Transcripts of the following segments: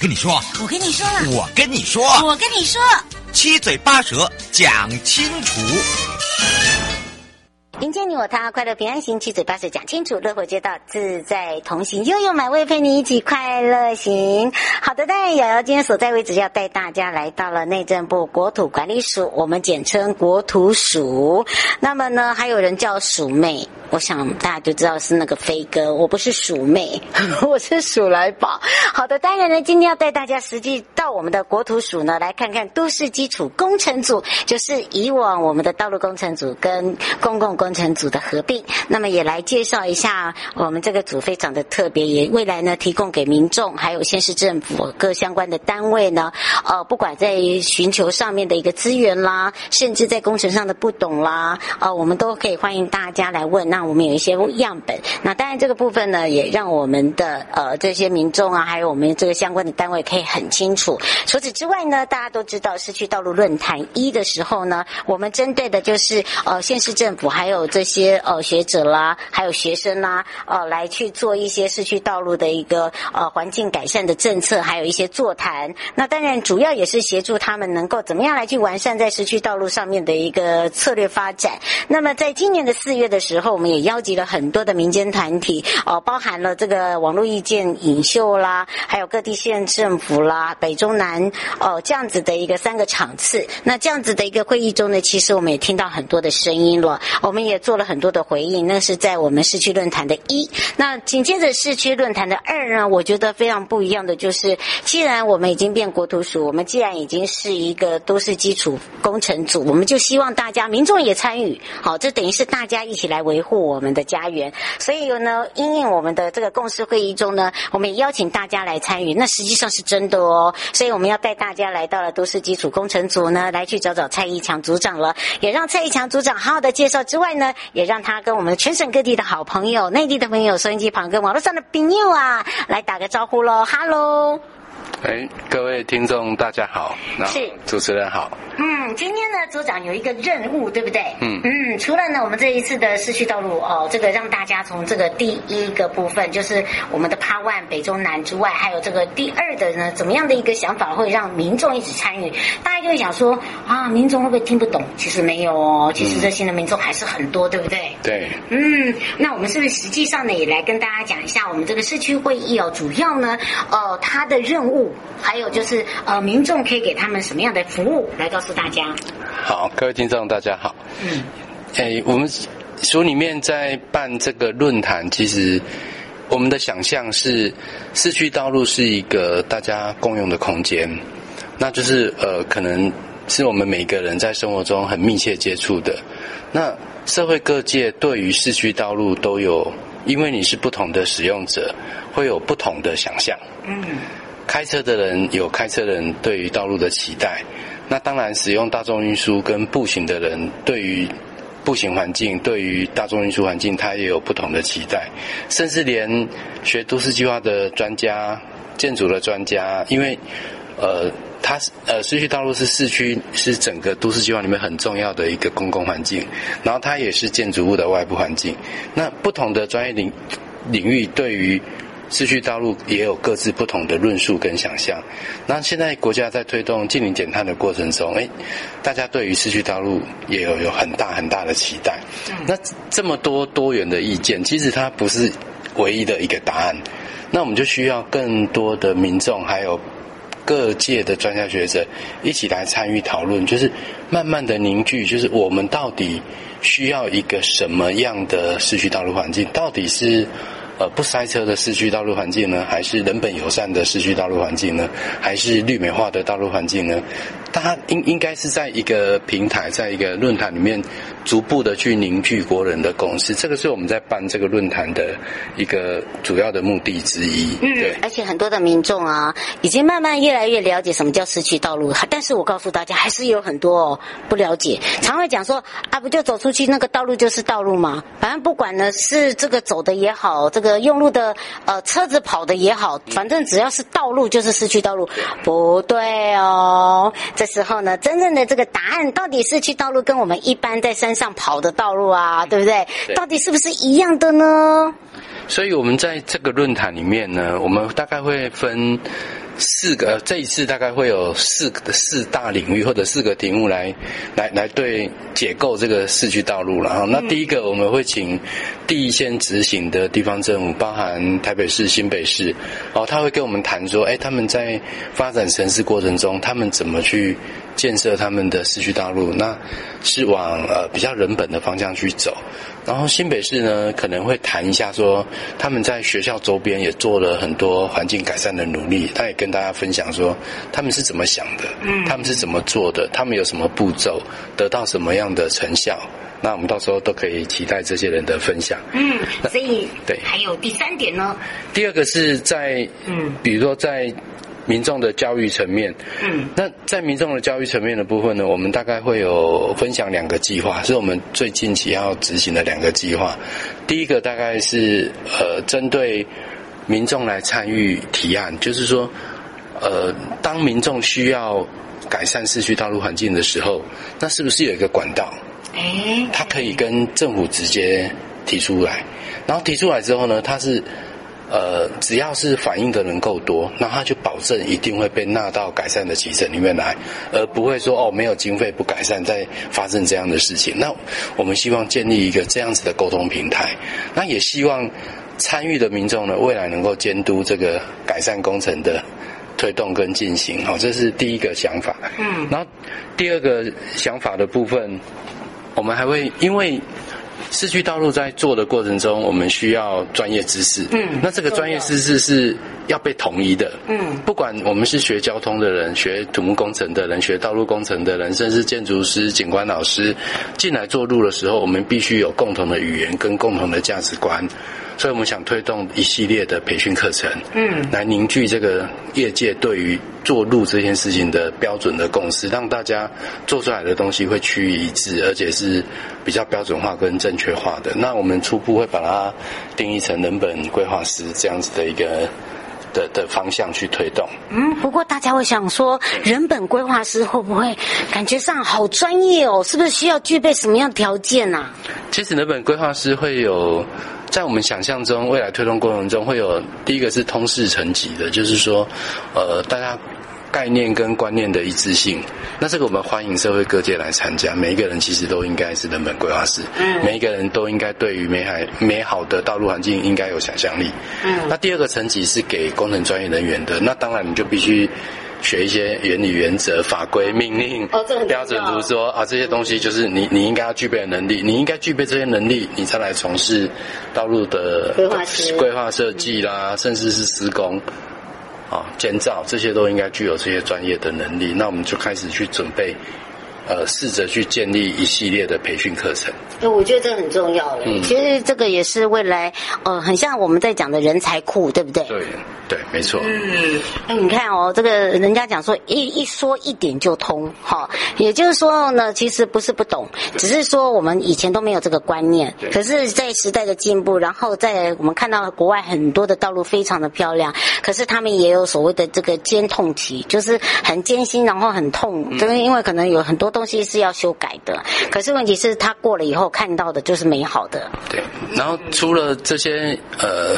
跟你说，我跟你说，我跟你说，我跟你说，七嘴八舌讲清楚。迎接你我他，快乐平安行，七嘴八舌讲清楚，乐活街道自在同行，悠悠美味陪你一起快乐行。好的，当然瑶瑶今天所在位置要带大家来到了内政部国土管理署，我们简称国土署。那么呢，还有人叫署妹。我想大家就知道是那个飞哥，我不是鼠妹，我是鼠来宝。好的，当然呢，今天要带大家实际到我们的国土署呢，来看看都市基础工程组，就是以往我们的道路工程组跟公共工程组的合并。那么也来介绍一下我们这个组非常的特别，也未来呢提供给民众还有县市政府各相关的单位呢，呃，不管在寻求上面的一个资源啦，甚至在工程上的不懂啦，呃，我们都可以欢迎大家来问。那那我们有一些样本，那当然这个部分呢，也让我们的呃这些民众啊，还有我们这个相关的单位可以很清楚。除此之外呢，大家都知道市区道路论坛一的时候呢，我们针对的就是呃县市政府还有这些呃学者啦，还有学生啦，呃来去做一些市区道路的一个呃环境改善的政策，还有一些座谈。那当然主要也是协助他们能够怎么样来去完善在市区道路上面的一个策略发展。那么在今年的四月的时候，我们也邀集了很多的民间团体，哦，包含了这个网络意见领袖啦，还有各地县政府啦，北中南哦这样子的一个三个场次。那这样子的一个会议中呢，其实我们也听到很多的声音了，我们也做了很多的回应。那是在我们市区论坛的一，那紧接着市区论坛的二呢，我觉得非常不一样的就是，既然我们已经变国土署，我们既然已经是一个都市基础工程组，我们就希望大家民众也参与，好，这等于是大家一起来维护。我们的家园，所以呢，因应我们的这个共识会议中呢，我们也邀请大家来参与。那实际上是真的哦，所以我们要带大家来到了都市基础工程组呢，来去找找蔡义强组长了，也让蔡义强组长好好的介绍之外呢，也让他跟我们全省各地的好朋友、内地的朋友、收音机旁跟网络上的朋友啊，来打个招呼喽，哈喽。哎，各位听众，大家好。是主持人好。嗯，今天呢，组长有一个任务，对不对？嗯嗯，除了呢，我们这一次的市区道路哦，这个让大家从这个第一个部分，就是我们的 Part One 北中南之外，还有这个第二的呢，怎么样的一个想法会让民众一起参与？大家就会想说啊，民众会不会听不懂？其实没有哦，其实热心的民众还是很多，对不对？对。嗯，那我们是不是实际上呢，也来跟大家讲一下我们这个市区会议哦，主要呢，呃，它的任务。还有就是，呃，民众可以给他们什么样的服务来告诉大家？好，各位听众，大家好。嗯，诶，我们书里面在办这个论坛，其实我们的想象是，市区道路是一个大家共用的空间，那就是呃，可能是我们每个人在生活中很密切接触的。那社会各界对于市区道路都有，因为你是不同的使用者，会有不同的想象。嗯。开车的人有开车人对于道路的期待，那当然使用大众运输跟步行的人对于步行环境、对于大众运输环境，他也有不同的期待，甚至连学都市计划的专家、建筑的专家，因为呃，它呃，市区道路是市区是整个都市计划里面很重要的一个公共环境，然后它也是建筑物的外部环境，那不同的专业领领域对于市区道路也有各自不同的论述跟想象。那现在国家在推动近零减碳的过程中，哎，大家对于市区道路也有有很大很大的期待。那这么多多元的意见，其实它不是唯一的一个答案。那我们就需要更多的民众还有各界的专家学者一起来参与讨论，就是慢慢的凝聚，就是我们到底需要一个什么样的市区道路环境？到底是呃不塞车的市区道路环境呢，还是人本友善的市区道路环境呢，还是绿美化的道路环境呢？大家应应该是在一个平台，在一个论坛里面。逐步的去凝聚国人的共识，这个是我们在办这个论坛的一个主要的目的之一。嗯，对。而且很多的民众啊，已经慢慢越来越了解什么叫市区道路。但是我告诉大家，还是有很多哦不了解，常会讲说啊，不就走出去那个道路就是道路吗？反正不管呢是这个走的也好，这个用路的呃车子跑的也好，反正只要是道路就是市区道路。不对哦，这时候呢，真正的这个答案到底是去道路跟我们一般在山。上跑的道路啊，对不对？对。到底是不是一样的呢？所以，我们在这个论坛里面呢，我们大概会分。四个，这一次大概会有四个四大领域或者四个题目来来来对解构这个市区道路了哈。那第一个我们会请第一线执行的地方政府，包含台北市、新北市，哦，他会跟我们谈说，哎，他们在发展城市过程中，他们怎么去建设他们的市区道路？那是往呃比较人本的方向去走。然后新北市呢，可能会谈一下说，他们在学校周边也做了很多环境改善的努力，他也跟大家分享说，他们是怎么想的，嗯，他们是怎么做的，他们有什么步骤，得到什么样的成效，那我们到时候都可以期待这些人的分享。嗯，所以对，还有第三点呢。第二个是在，嗯，比如说在。民众的教育层面，嗯，那在民众的教育层面的部分呢，我们大概会有分享两个计划，是我们最近期要执行的两个计划。第一个大概是呃，针对民众来参与提案，就是说，呃，当民众需要改善市区道路环境的时候，那是不是有一个管道？哎，他可以跟政府直接提出来，然后提出来之后呢，他是。呃，只要是反映的人够多，那他就保证一定会被纳到改善的期程里面来，而不会说哦，没有经费不改善，再发生这样的事情。那我们希望建立一个这样子的沟通平台，那也希望参与的民众呢，未来能够监督这个改善工程的推动跟进行。好，这是第一个想法。嗯，然后第二个想法的部分，我们还会因为。市区道路在做的过程中，我们需要专业知识。嗯，那这个专业知识是要被统一的。嗯，不管我们是学交通的人、学土木工程的人、学道路工程的人，甚至建筑师、景观老师进来做路的时候，我们必须有共同的语言跟共同的价值观。所以我们想推动一系列的培训课程，嗯，来凝聚这个业界对于做路这件事情的标准的共识，让大家做出来的东西会趋于一致，而且是比较标准化跟正确化的。那我们初步会把它定义成人本规划师这样子的一个的的方向去推动。嗯，不过大家会想说，人本规划师会不会感觉上好专业哦？是不是需要具备什么样的条件啊？其实人本规划师会有。在我们想象中，未来推动过程中会有第一个是通识层级的，就是说，呃，大家概念跟观念的一致性。那这个我们欢迎社会各界来参加，每一个人其实都应该是人本规划师，嗯，每一个人都应该对于美海美好的道路环境应该有想象力。嗯，那第二个层级是给工程专业人员的，那当然你就必须。学一些原理、原则、法规、命令、标准图，说啊，这些东西就是你你应该要具备的能力，你应该具备这些能力，你才来从事道路的规划、规划设计啦，甚至是施工啊、建造，这些都应该具有这些专业的能力。那我们就开始去准备。呃，试着去建立一系列的培训课程。对，我觉得这很重要了。嗯，其实这个也是未来，呃，很像我们在讲的人才库，对不对？对，对，没错。嗯，那，你看哦，这个人家讲说一一说一点就通，哈，也就是说呢，其实不是不懂，只是说我们以前都没有这个观念。对。可是，在时代的进步，然后在我们看到国外很多的道路非常的漂亮，可是他们也有所谓的这个肩痛期，就是很艰辛，然后很痛，就是因为可能有很多东西是要修改的，可是问题是，他过了以后看到的就是美好的。对，然后除了这些呃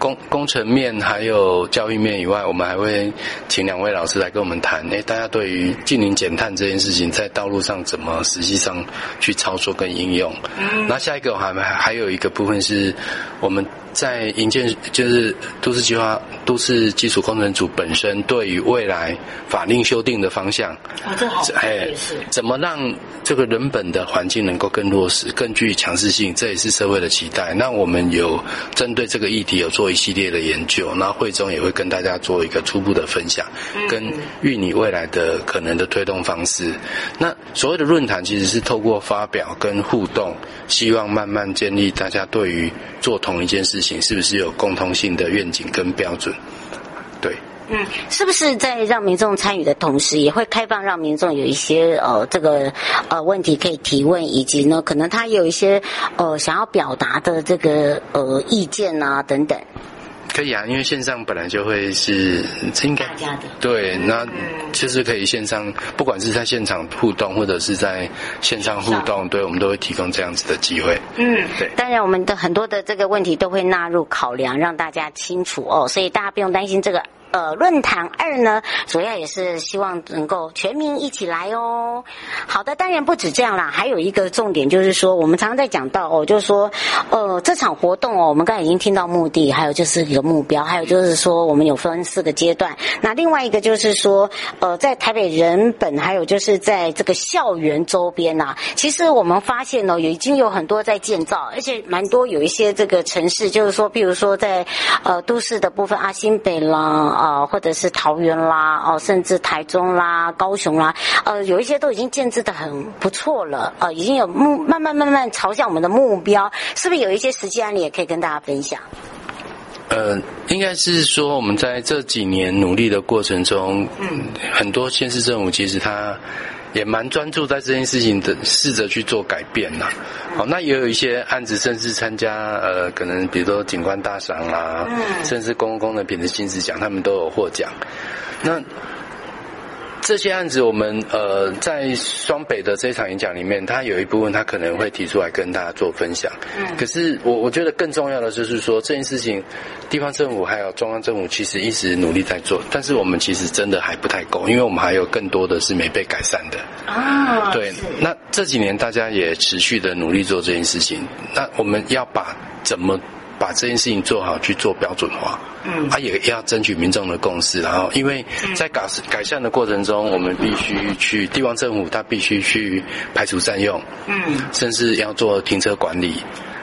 工工程面还有教育面以外，我们还会请两位老师来跟我们谈。哎，大家对于近零减碳这件事情，在道路上怎么实际上去操作跟应用？嗯，那下一个还还还有一个部分是我们。在营建就是都市计划、都市基础工程组本身对于未来法令修订的方向，啊，这好，哎，怎么让这个人本的环境能够更落实、更具强势性？这也是社会的期待。那我们有针对这个议题有做一系列的研究，那会中也会跟大家做一个初步的分享，跟预拟未来的可能的推动方式。那所谓的论坛其实是透过发表跟互动，希望慢慢建立大家对于做同一件事。事是不是有共通性的愿景跟标准？对，嗯，是不是在让民众参与的同时，也会开放让民众有一些呃这个呃问题可以提问，以及呢，可能他有一些呃想要表达的这个呃意见啊等等。可以啊，因为线上本来就会是应该大家的对，那其实可以线上，不管是在现场互动，或者是在线上互动，对，我们都会提供这样子的机会。嗯，对。当然，我们的很多的这个问题都会纳入考量，让大家清楚哦，所以大家不用担心这个。呃，论坛二呢，主要也是希望能够全民一起来哦。好的，当然不止这样啦，还有一个重点就是说，我们常常在讲到哦，就是说，呃，这场活动哦，我们刚才已经听到目的，还有就是一个目标，还有就是说，我们有分四个阶段。那另外一个就是说，呃，在台北人本，还有就是在这个校园周边呐、其实我们发现哦，已经有很多在建造，而且蛮多有一些这个城市，就是说，比如说在呃都市的部分，阿新北啦。啊，或者是桃园啦，哦，甚至台中啦、高雄啦，呃，有一些都已经建制的很不错了，呃，已经有目慢慢慢慢朝向我们的目标，是不是有一些实际案例也可以跟大家分享？呃，应该是说我们在这几年努力的过程中，嗯，很多县市政府其实他。也蛮专注在这件事情的，试着去做改变呐。好，那也有一些案子，甚至参加呃，可能比如说警官大赏啦，甚至公共工的品质金质奖，他们都有获奖。那。这些案子，我们呃在双北的这场演讲里面，他有一部分他可能会提出来跟大家做分享。嗯。可是我我觉得更重要的就是说，这件事情，地方政府还有中央政府其实一直努力在做，但是我们其实真的还不太够，因为我们还有更多的是没被改善的。啊。对。那这几年大家也持续的努力做这件事情，那我们要把怎么？把这件事情做好，去做标准化，嗯，他也要争取民众的共识，然后因为在改改善的过程中，我们必须去地方政府，他必须去排除占用，嗯，甚至要做停车管理。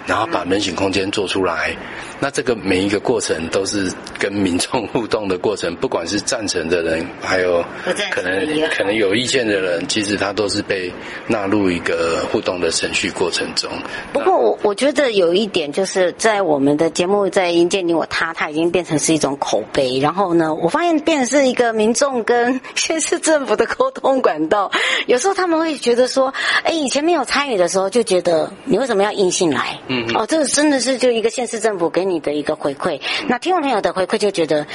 然后把人行空间做出来，那这个每一个过程都是跟民众互动的过程，不管是赞成的人，还有可能可能有意见的人，其实他都是被纳入一个互动的程序过程中。不过我我觉得有一点就是在我们的节目在迎接你我他，它已经变成是一种口碑。然后呢，我发现变成是一个民众跟县市政府的沟通管道。有时候他们会觉得说，哎，以前没有参与的时候就觉得你为什么要硬性来？嗯，哦，这个真的是就一个县市政府给你的一个回馈。那听众朋友的回馈就觉得，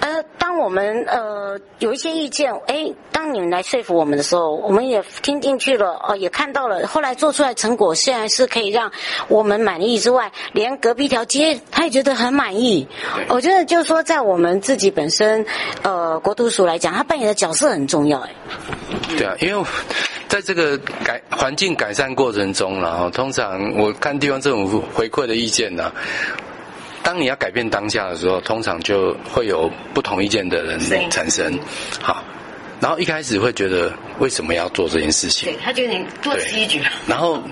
呃，当我们呃有一些意见，哎，当你们来说服我们的时候，我们也听进去了，哦，也看到了，后来做出来成果虽然是可以让我们满意之外，连隔壁条街他也觉得很满意。我觉得就是说，在我们自己本身，呃，国土署来讲，他扮演的角色很重要，哎。对啊，因为。在这个改环境改善过程中，然后通常我看地方政府回馈的意见呢，当你要改变当下的时候，通常就会有不同意见的人产生。好，然后一开始会觉得为什么要做这件事情？对，他觉得你多此一举。然后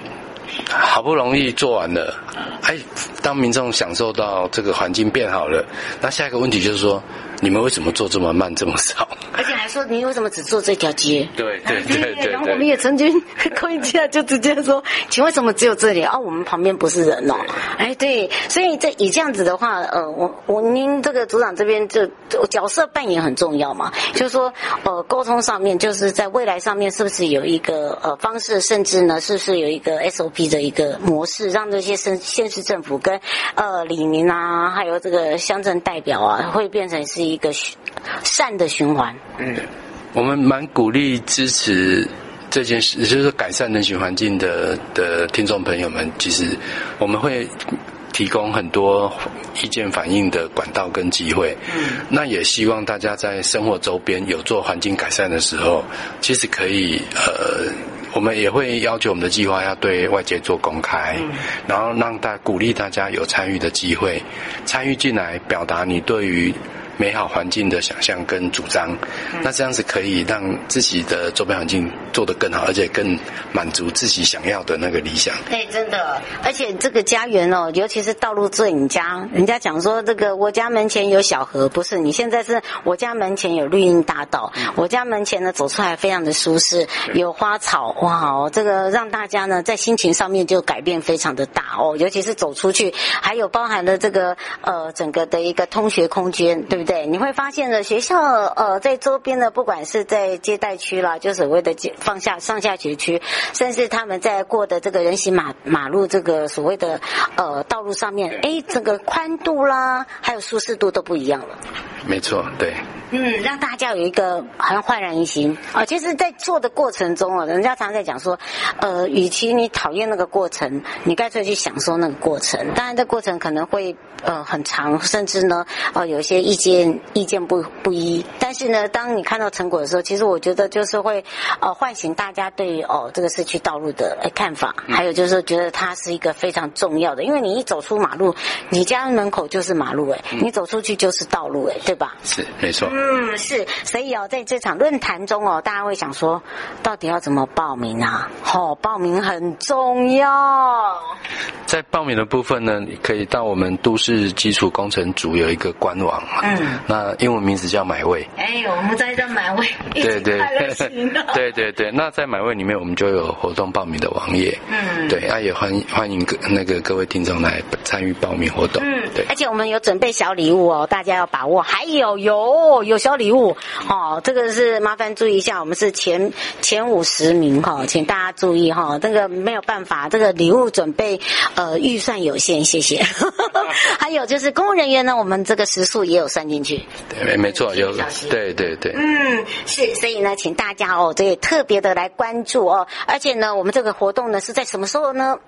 好不容易做完了，哎，当民众享受到这个环境变好了，那下一个问题就是说。你们为什么做这么慢这么少？而且还说你为什么只做这条街？对对对对，对。然后我们也曾经 扣一下，就直接说，请问为什么只有这里？啊，我们旁边不是人哦。哎，对，所以这以这样子的话，呃，我我您这个组长这边就角色扮演很重要嘛，就是说呃沟通上面，就是在未来上面是不是有一个呃方式，甚至呢是不是有一个 SOP 的一个模式，让这些县县市政府跟呃李明啊，还有这个乡镇代表啊，会变成是。一个善的循环。嗯，我们蛮鼓励支持这件事，就是改善人群环境的的听众朋友们。其实我们会提供很多意见反映的管道跟机会。嗯，那也希望大家在生活周边有做环境改善的时候，其实可以呃。我们也会要求我们的计划要对外界做公开，嗯、然后让大鼓励大家有参与的机会，参与进来，表达你对于。美好环境的想象跟主张，那这样子可以让自己的周边环境做得更好，而且更满足自己想要的那个理想。对，真的，而且这个家园哦，尤其是道路最你家，人家讲说这个我家门前有小河，不是？你现在是我家门前有绿荫大道，我家门前呢走出来非常的舒适，有花草，哇哦，这个让大家呢在心情上面就改变非常的大哦，尤其是走出去，还有包含了这个呃整个的一个通学空间，对不对？对，你会发现呢，学校呃，在周边的，不管是在接待区啦，就所谓的放下上下学区，甚至他们在过的这个人行马马路这个所谓的呃道路上面，哎，整个宽度啦，还有舒适度都不一样了。没错，对。嗯，让大家有一个好像焕然一新啊！其实，在做的过程中啊，人家常在讲说，呃，与其你讨厌那个过程，你干脆去享受那个过程。当然，这过程可能会呃很长，甚至呢，呃，有一些意见意见不不一。但是呢，当你看到成果的时候，其实我觉得就是会呃唤醒大家对于哦这个市区道路的看法，还有就是觉得它是一个非常重要的，因为你一走出马路，你家门口就是马路哎，你走出去就是道路哎，对吧？是，没错。嗯，是，所以哦，在这场论坛中哦，大家会想说，到底要怎么报名啊？哦，报名很重要。在报名的部分呢，你可以到我们都市基础工程组有一个官网，嗯，那英文名字叫买位。哎，我们在这买位，对对 对对对。那在买位里面，我们就有活动报名的网页，嗯，对，那也欢迎欢迎各那个各位听众来参与报名活动，嗯，对。而且我们有准备小礼物哦，大家要把握。还有有。有小礼物哦，这个是麻烦注意一下，我们是前前五十名哈，请大家注意哈，这个没有办法，这个礼物准备呃预算有限，谢谢。还有就是公务人员呢，我们这个时数也有算进去，对，没没错，有，对对对，嗯，是，所以呢，请大家哦，这也特别的来关注哦，而且呢，我们这个活动呢是在什么时候呢？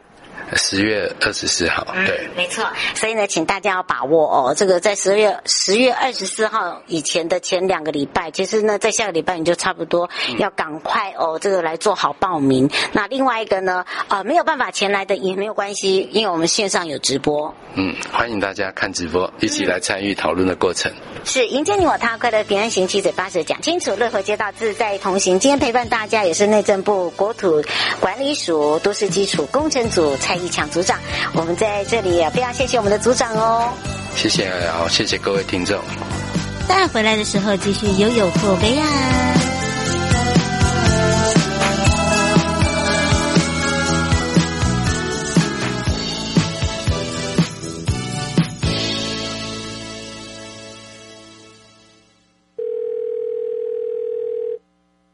十月二十四号，对，没错。所以呢，请大家要把握哦。这个在十月十月二十四号以前的前两个礼拜，其实呢，在下个礼拜你就差不多要赶快哦，这个来做好报名。那另外一个呢，呃，没有办法前来的也没有关系，因为我们线上有直播。嗯，欢迎大家看直播，一起来参与讨论的过程。是迎接你我他，快乐平安行，七嘴八舌讲清楚，乐活街道自在同行。今天陪伴大家也是内政部国土管理署都市基础工程组蔡义强组长。我们在这里也非常谢谢我们的组长哦。谢谢，好，谢谢各位听众。再回来的时候继续悠悠后背啊。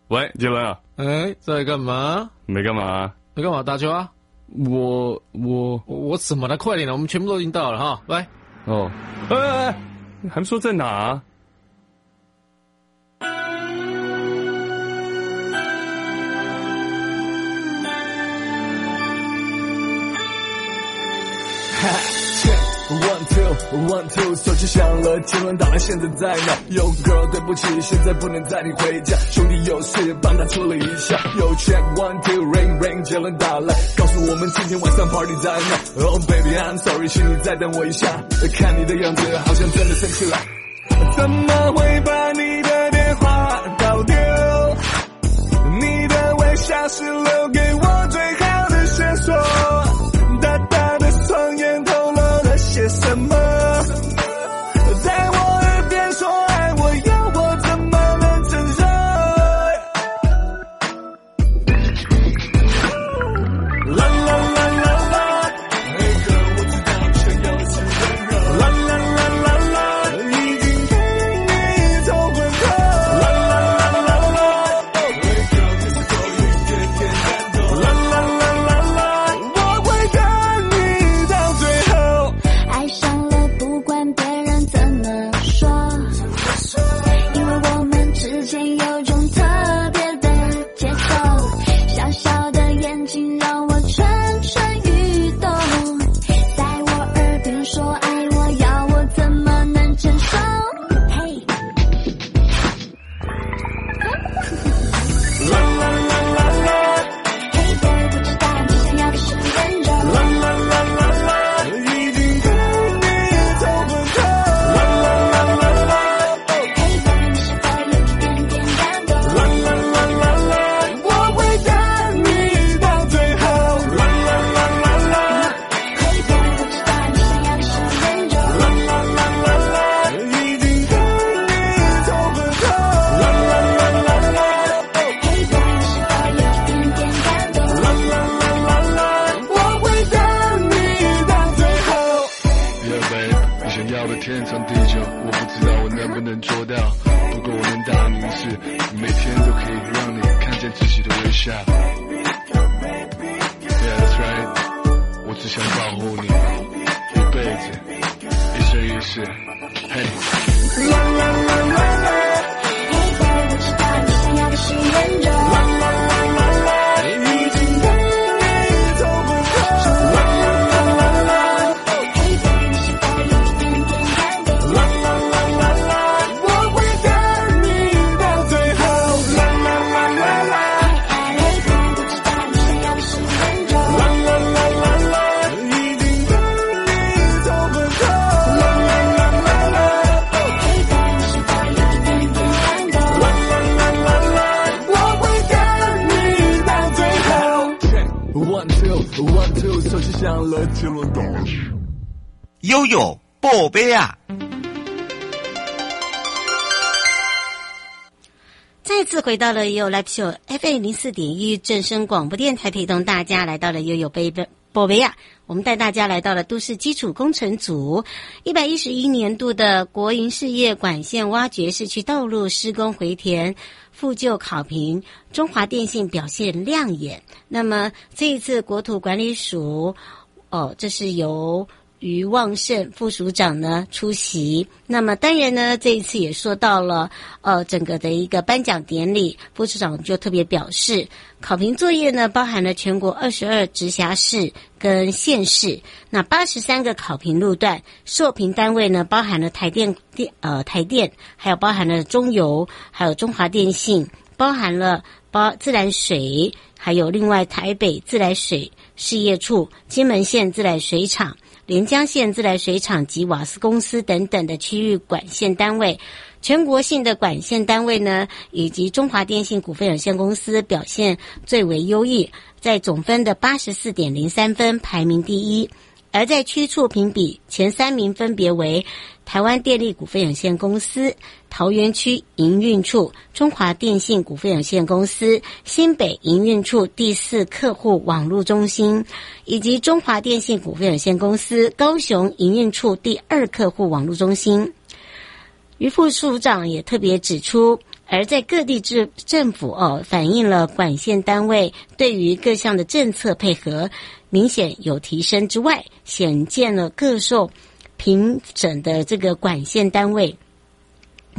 喂，杰伦啊！哎，在干嘛？没干嘛？没干嘛？打球啊？我我我怎么了？快点了，我们全部都已经到了哈！来，哦，哎哎哎，你还说在哪啊？One two，手机响了，结论打来，现在在哪？Yo girl，对不起，现在不能载你回家，兄弟有事帮他处理一下。Yo check one two，ring ring，杰伦打来，告诉我们今天晚上 party 在哪？Oh baby，I'm sorry，请你再等我一下，看你的样子好像真的生气了，怎么会把你的电话搞丢？你的微笑是留给回到了悠悠 Live Show FM 零四点一正声广播电台，陪同大家来到了悠悠贝贝宝贝啊！我们带大家来到了都市基础工程组一百一十一年度的国营事业管线挖掘市区道路施工回填复旧考评，中华电信表现亮眼。那么这一次国土管理署，哦，这是由。于旺盛副署长呢出席，那么当然呢，这一次也说到了呃整个的一个颁奖典礼，副署长就特别表示，考评作业呢包含了全国二十二直辖市跟县市，那八十三个考评路段，受评单位呢包含了台电电呃台电，还有包含了中油，还有中华电信，包含了包自来水，还有另外台北自来水事业处、金门县自来水厂。连江县自来水厂及瓦斯公司等等的区域管线单位，全国性的管线单位呢，以及中华电信股份有限公司表现最为优异，在总分的八十四点零三分排名第一。而在区处评比前三名分别为台湾电力股份有限公司、桃园区营运处、中华电信股份有限公司、新北营运处第四客户网络中心，以及中华电信股份有限公司高雄营运处第二客户网络中心。余副署长也特别指出，而在各地政政府哦，反映了管线单位对于各项的政策配合明显有提升之外，显见了各受评审的这个管线单位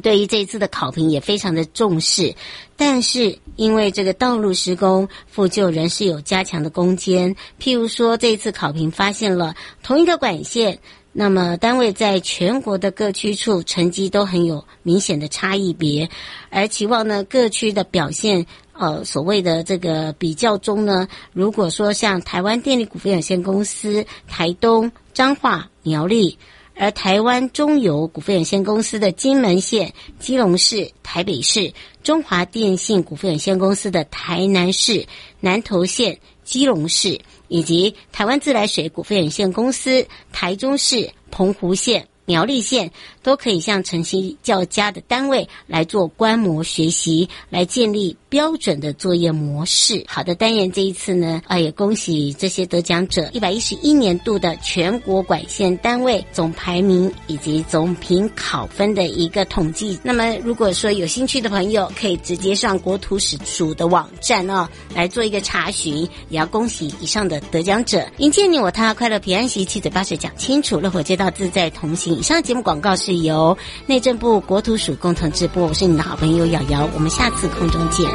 对于这一次的考评也非常的重视。但是因为这个道路施工复旧仍是有加强的空间，譬如说这一次考评发现了同一个管线。那么，单位在全国的各区处成绩都很有明显的差异别，而期望呢各区的表现，呃，所谓的这个比较中呢，如果说像台湾电力股份有限公司、台东、彰化、苗栗，而台湾中油股份有限公司的金门县、基隆市、台北市，中华电信股份有限公司的台南市、南投县、基隆市。以及台湾自来水股份有限公司、台中市、澎湖县、苗栗县都可以向成绩较佳的单位来做观摩学习，来建立标准的作业模式。好的，单元这一次呢，啊，也恭喜这些得奖者，一百一十一年度的全国管线单位总排名以及总评考分的一个统计。那么，如果说有兴趣的朋友，可以直接上国土史署的网站哦，来做一个查询。也要恭喜以上的得奖者，迎接你我他，快乐平安喜，七嘴八舌讲清楚，乐活街道自在同行。以上节目广告是由内政部国土署共同直播，我是你的好朋友瑶瑶，我们下次空中见。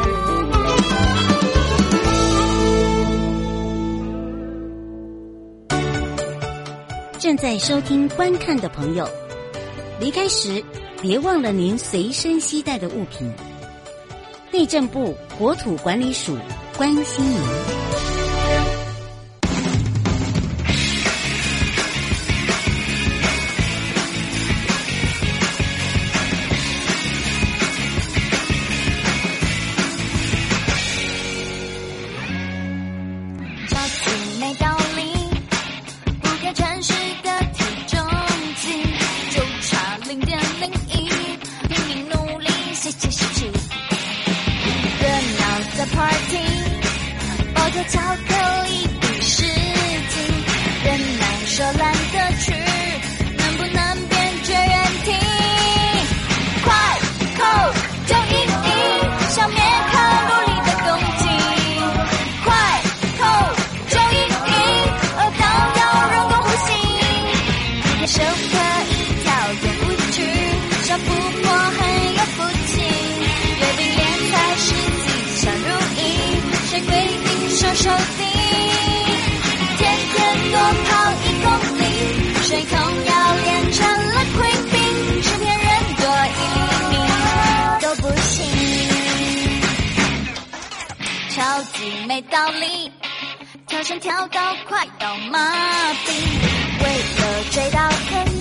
正在收听观看的朋友，离开时别忘了您随身携带的物品。内政部国土管理署关心您。说来道理，跳绳跳到快要麻痹，为了追到肯